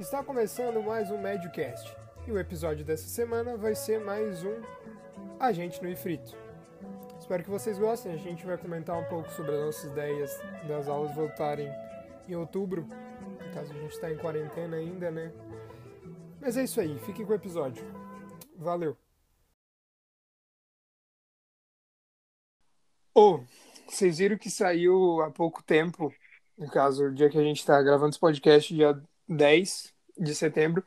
Está começando mais um Mediocast e o episódio dessa semana vai ser mais um Agente no Ifrito. Espero que vocês gostem. A gente vai comentar um pouco sobre as nossas ideias das aulas voltarem em outubro, caso a gente está em quarentena ainda, né? Mas é isso aí, fiquem com o episódio. Valeu! Oh, vocês viram que saiu há pouco tempo, no caso, o dia que a gente está gravando esse podcast, dia 10 de setembro,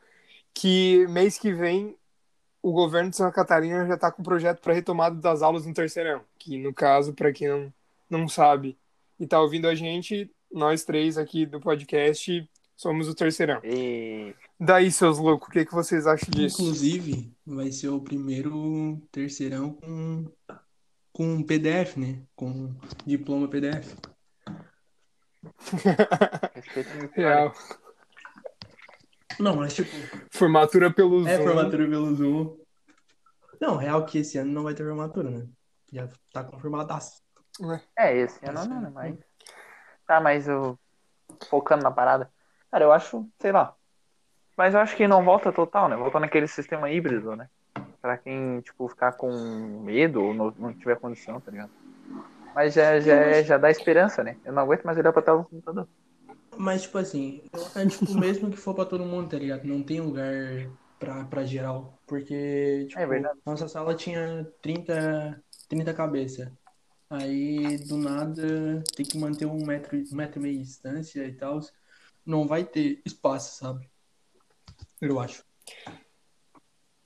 que mês que vem o governo de Santa Catarina já está com um projeto para retomada das aulas no terceirão, que no caso, para quem não, não sabe e está ouvindo a gente, nós três aqui do podcast somos o terceirão. E... Daí, seus loucos, o que, que vocês acham disso? Inclusive, vai ser o primeiro terceirão com, com PDF, né? Com diploma PDF. Real. Não, mas tipo. Formatura pelo É Zoom. formatura pelo Zoom. Não, real que esse ano não vai ter formatura, né? Já tá confirmadaço. É, esse ano não, né? Mas. Tá, mas eu. Focando na parada. Cara, eu acho, sei lá. Mas eu acho que não volta total, né? Volta naquele sistema híbrido, né? Pra quem, tipo, ficar com medo ou não, não tiver condição, tá ligado? Mas já, já, já dá esperança, né? Eu não aguento mais olhar pra tela do computador. Mas, tipo assim, é tipo, mesmo que for pra todo mundo, tá ligado? Não tem lugar pra, pra geral. Porque, tipo, É nossa sala tinha 30, 30 cabeças. Aí, do nada, tem que manter um metro, um metro e meio de distância e tal. Não vai ter espaço, sabe? Eu acho.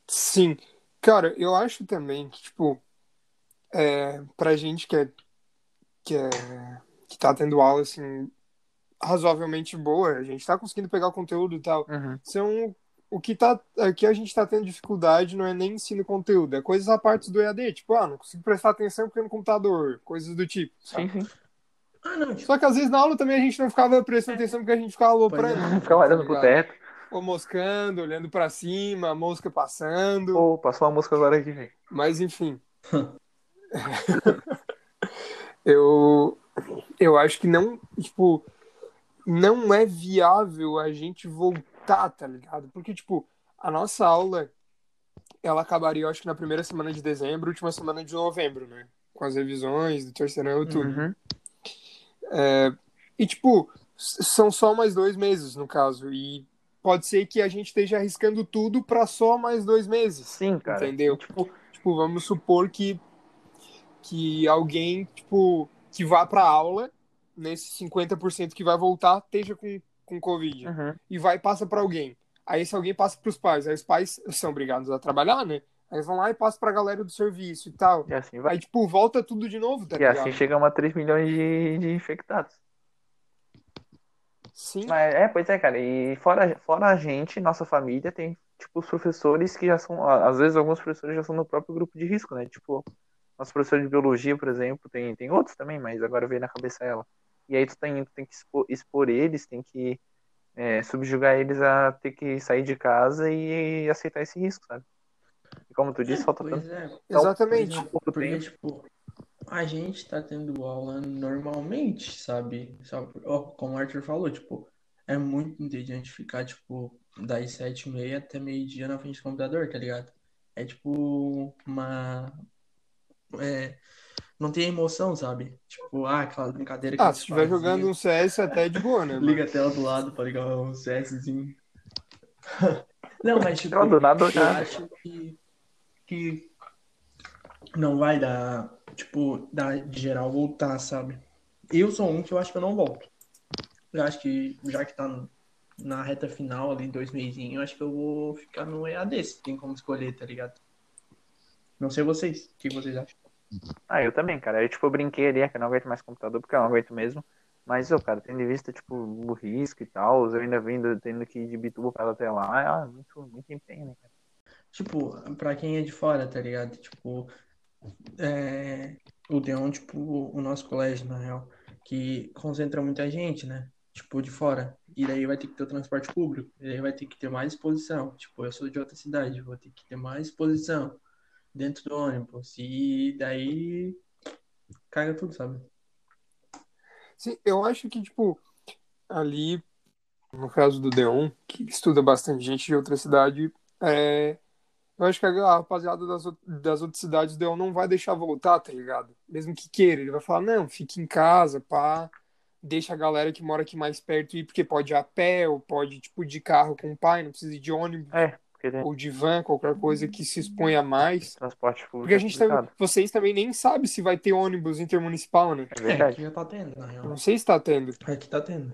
Sim. Cara, eu acho também que, tipo, é, pra gente que é, que é que tá tendo aula, assim, razoavelmente boa, a gente tá conseguindo pegar o conteúdo e tal, Uhum. são o que tá aqui a gente tá tendo dificuldade não é nem ensino conteúdo, é coisas à parte do EAD, tipo, ah, não consigo prestar atenção porque no computador, coisas do tipo, sabe? Sim, sim. Ah, não, tipo, Só que às vezes na aula também a gente não ficava prestando atenção porque a gente ficava aloprando. É. Ficar olhando pro tá teto. Ou moscando, olhando pra cima, a mosca passando. Pô, passou uma música agora aqui, velho. Mas enfim. eu eu acho que não, tipo, não é viável a gente voltar, tá ligado? Porque tipo, a nossa aula ela acabaria, eu acho que na primeira semana de dezembro, última semana de novembro, né? Com as revisões do terceirão e tudo. Uhum. E, tipo, são só mais dois meses, no caso. E pode ser que a gente esteja arriscando tudo pra só mais dois meses. Sim, cara. Entendeu? Tipo, Tipo, vamos supor que, que alguém, tipo, que vá pra aula, nesse 50% que vai voltar, esteja com, com Covid. uhum. E vai e passa pra alguém. Aí esse alguém passa pros pais. Aí os pais são obrigados a trabalhar, né? Aí vão lá e passam pra galera do serviço e tal. E assim vai. Aí, tipo, volta tudo de novo, tá E ligado? assim chegamos a 3 milhões de, de infectados. Sim. Mas, é, pois é, cara. E fora, fora a gente, nossa família, tem, tipo, os professores que já são. Às vezes, alguns professores já são no próprio grupo de risco, né? Tipo, nosso professor de biologia, por exemplo, tem, tem outros também, mas agora veio na cabeça ela. E aí tu tem, tu tem que expor, expor eles, tem que é, subjugar eles a ter que sair de casa e, aceitar esse risco, sabe? E como tu disse, falta pois tanto. é. Exatamente. Por exemplo, pouco Porque, tempo. tipo, a gente tá tendo aula normalmente, sabe? Ó, Como o Arthur falou, tipo, é muito entediante ficar, tipo, das sete e meia até meio-dia na frente do computador, tá ligado? É tipo uma. É... Não tem emoção, sabe? Tipo, ah, aquela brincadeira que Ah, se estiver jogando um CS até é de boa, né? Liga a tela do lado pra ligar um CSzinho. Não, mas tipo, Não, do nada, eu acho que, que não vai dar, tipo, dar de geral voltar, sabe? Eu sou um que eu acho que eu não volto. Eu acho que, já que tá no- na reta final ali, dois meizinhos, eu acho que eu vou ficar no EAD, se tem como escolher, tá ligado? Não sei vocês, o que vocês acham? Ah, eu também, cara. Eu, tipo, eu brinquei ali, é que eu não aguento mais computador, porque eu não aguento mesmo. Mas, ô, cara, tendo em vista, tipo, o risco e tal, eu ainda vindo, tendo que ir de bituba pra até lá, ah, muito, muito empenho, né, cara? Tipo, pra quem é de fora, tá ligado? Tipo, é, o Deon, tipo, o nosso colégio, na real, que concentra muita gente, né? Tipo, de fora. E daí vai ter que ter o transporte público. E daí vai ter que ter mais exposição. Tipo, eu sou de outra cidade, vou ter que ter mais exposição dentro do ônibus. E daí caga tudo, sabe? Sim, eu acho que, tipo, ali no caso do Deon, que estuda bastante gente de outra cidade, é, eu acho que a rapaziada das, das outras cidades, o Deon não vai deixar voltar, tá ligado? Mesmo que queira, ele vai falar, não, fique em casa, pá, deixa a galera que mora aqui mais perto ir, porque pode ir a pé, ou pode, tipo, de carro com o pai, não precisa ir de ônibus. É, tem Ou de van, qualquer coisa que se exponha mais. transporte público. Porque a gente é também, complicado. vocês também nem sabem se vai ter ônibus intermunicipal, né? É É, verdade. aqui já tá tendo, na real. Não sei se tá tendo. Aqui tá tendo.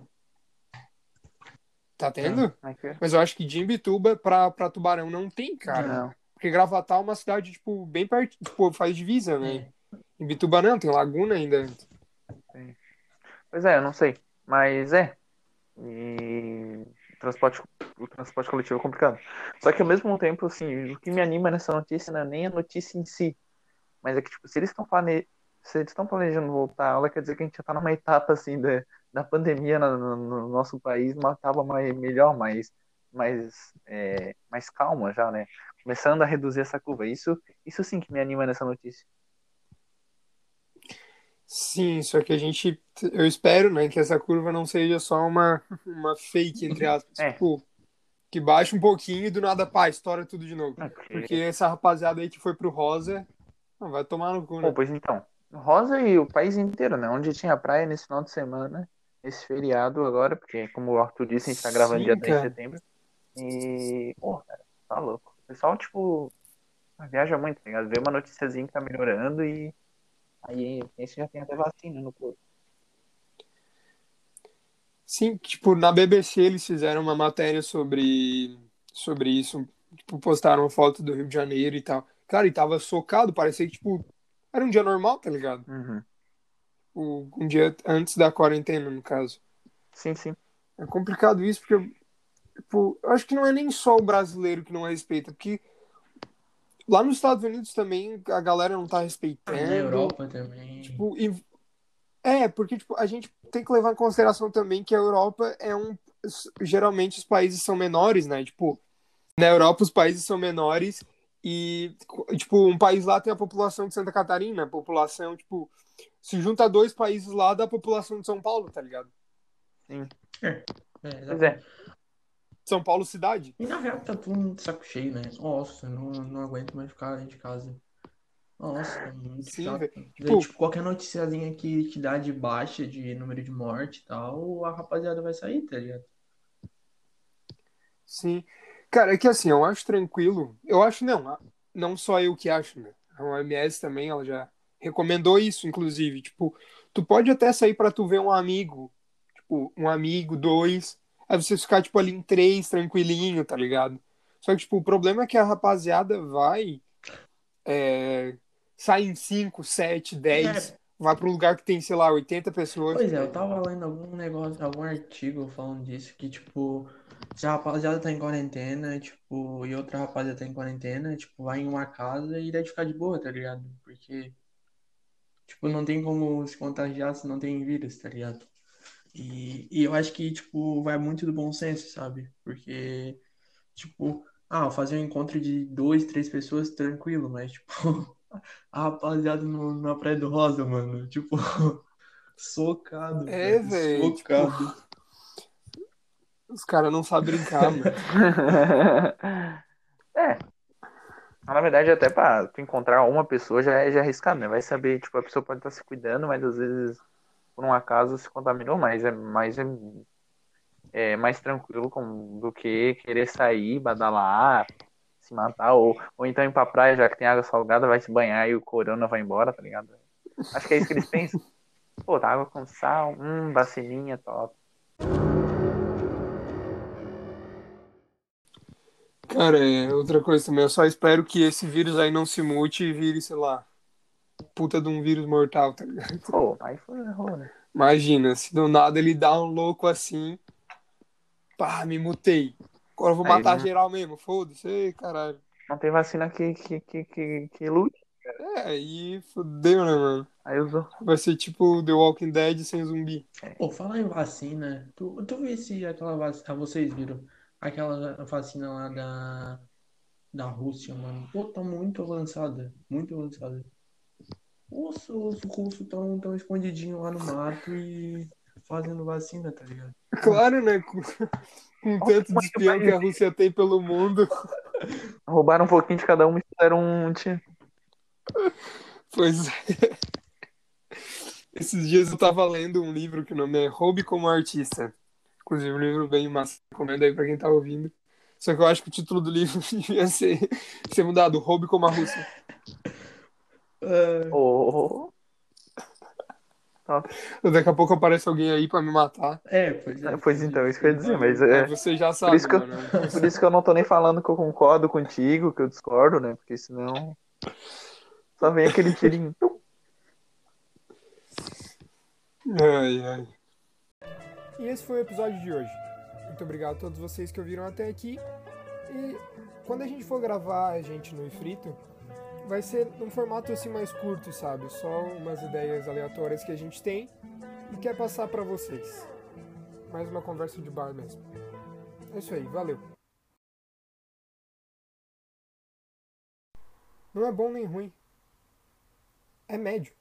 Tá tendo? Aqui. Mas eu acho que de Imbituba pra, pra Tubarão não tem, cara. Não. Porque Gravatar é uma cidade, tipo, bem perto, tipo, faz divisa, né? Imbituba não, tem Laguna ainda. Pois é, eu não sei. Mas é. E o transporte, o transporte coletivo é complicado. Só que ao mesmo tempo, assim, o que me anima nessa notícia não é nem a notícia em si. Mas é que, tipo, se eles estão plane... se eles estão planejando voltar aula, quer dizer que a gente já tá numa etapa, assim, da, da pandemia no- no nosso país, uma etapa mais, melhor, mais, mais, é, mais calma já, né? Começando a reduzir essa curva. Isso, isso sim que me anima nessa notícia. Sim, só que a gente, eu espero, né, que essa curva não seja só uma, uma fake, entre aspas. É. Tipo, que baixe um pouquinho e do nada, pá, estoura tudo de novo. Porque essa rapaziada aí que foi pro Rosa, não, vai tomar no cu, né? pois então, Rosa e o país inteiro, né? Onde tinha praia nesse final de semana, esse feriado agora, porque como o Arthur disse, a gente tá gravando Sim, dia 3 de setembro. E, pô, cara, tá louco. O pessoal, tipo, viaja muito, tá ligado? Vê uma noticiazinha que tá melhorando e aí esse já tem até vacina no corpo. Sim, tipo, na BBC eles fizeram uma matéria sobre, sobre isso. Tipo, postaram uma foto do Rio de Janeiro e tal. Cara, e tava socado, parecia que, tipo, era um dia normal, tá ligado? Uhum. O, um dia antes da quarentena, no caso. Sim, sim. É complicado isso, porque, tipo, eu acho que não é nem só o brasileiro que não respeita, porque lá nos Estados Unidos também a galera não tá respeitando. Na Europa também. Tipo, e- é, porque tipo, a gente tem que levar em consideração também que a Europa é um. Geralmente os países são menores, né? Tipo, na Europa os países são menores e, tipo, um país lá tem a população de Santa Catarina, a população, tipo, se junta dois países lá da população de São Paulo, tá ligado? É, Pois é. São Paulo cidade. E na real tá todo mundo de saco cheio, né? Nossa, não, não aguento mais ficar dentro de casa. Nossa, é muito Sim, chato. Tipo- tipo, qualquer noticiazinha que te dá de baixa de número de morte e tal, a rapaziada vai sair, tá ligado? Sim. Cara, é que assim, eu acho tranquilo. Eu acho, não, não só eu que acho, né? A OMS também, ela já recomendou isso, inclusive. Tipo, tu pode até sair pra tu ver um amigo, tipo, um amigo, dois, aí você ficar, tipo, ali em três, tranquilinho, tá ligado? Só que, tipo, o problema é que a rapaziada vai, é, sai em cinco, sete, dez, É. vai pra um lugar que tem, sei lá, 80 pessoas. Pois é, eu tava lendo algum negócio, algum artigo falando disso, que, tipo, se a rapaziada tá em quarentena, tipo, e outra rapaziada tá em quarentena, tipo, vai em uma casa e deve ficar de boa, tá ligado? Porque, tipo, não tem como se contagiar se não tem vírus, tá ligado? E, e eu acho que, tipo, vai muito do bom senso, sabe? Porque, tipo, ah, eu fazer um encontro de dois, três pessoas, tranquilo, mas, tipo, a rapaziada no, na Praia do Rosa, mano, tipo, socado, É, velho, velho, tipo, socado. Os caras não sabem brincar, mano. é. Na verdade, até pra tu encontrar uma pessoa já é, já é arriscado, né? Vai saber, tipo, a pessoa pode estar se cuidando, mas às vezes, por um acaso, se contaminou, mas é mais, é, é mais tranquilo com, do que querer sair, badalar, se matar, ou, ou então ir pra praia, já que tem água salgada, vai se banhar e o corona vai embora, tá ligado? Acho que é isso que eles pensam. Pô, tá água com sal, hum, vacininha, top. Cara, é outra coisa também, eu só espero que esse vírus aí não se mute e vire, sei lá, puta de um vírus mortal, tá ligado? Pô, aí foi errou, né? Imagina, se do nada ele dá um louco assim, pá, me mutei. Agora eu vou Aí matar não- geral mesmo, foda-se, caralho. Não tem vacina que, que, que, que, que lute. É, aí fodeu, né, mano? Aí usou. Vai ser tipo The Walking Dead sem zumbi. Pô, falar em vacina, tu, tu viu se aquela vacina, ah, vocês viram, aquela vacina lá da, da Rússia, mano, pô, tá muito avançada, muito avançada. Nossa, os russos tão, tão escondidinhos lá no mato e fazendo vacina, tá ligado? Claro, né? Com, com tanto de espião que a Rússia tem pelo mundo. Roubaram um pouquinho de cada um e fizeram um time. Pois é. Esses dias eu tava lendo um livro que o nome é Roube como Artista. Inclusive, um livro bem massa. Recomendo aí pra quem tá ouvindo. Só que eu acho que o título do livro devia ser, ser mudado: Roube como a Rússia. Oh, Daqui a pouco aparece alguém aí pra me matar. é, pois é. pois então, isso que eu ia dizer, mas é. Você já sabe, isso que eu- mano. Por isso que eu não tô nem falando que eu concordo contigo, que eu discordo, né? Porque senão. Só vem aquele tirinho. Ai, ai. E esse foi o episódio de hoje. Muito obrigado a todos vocês que ouviram até aqui. E quando a gente for gravar a gente no Ifrito, vai ser num formato assim mais curto, sabe? Só umas ideias aleatórias que a gente tem e quer passar pra vocês. Mais uma conversa de bar mesmo. É isso aí, valeu. Não é bom nem ruim. É médio.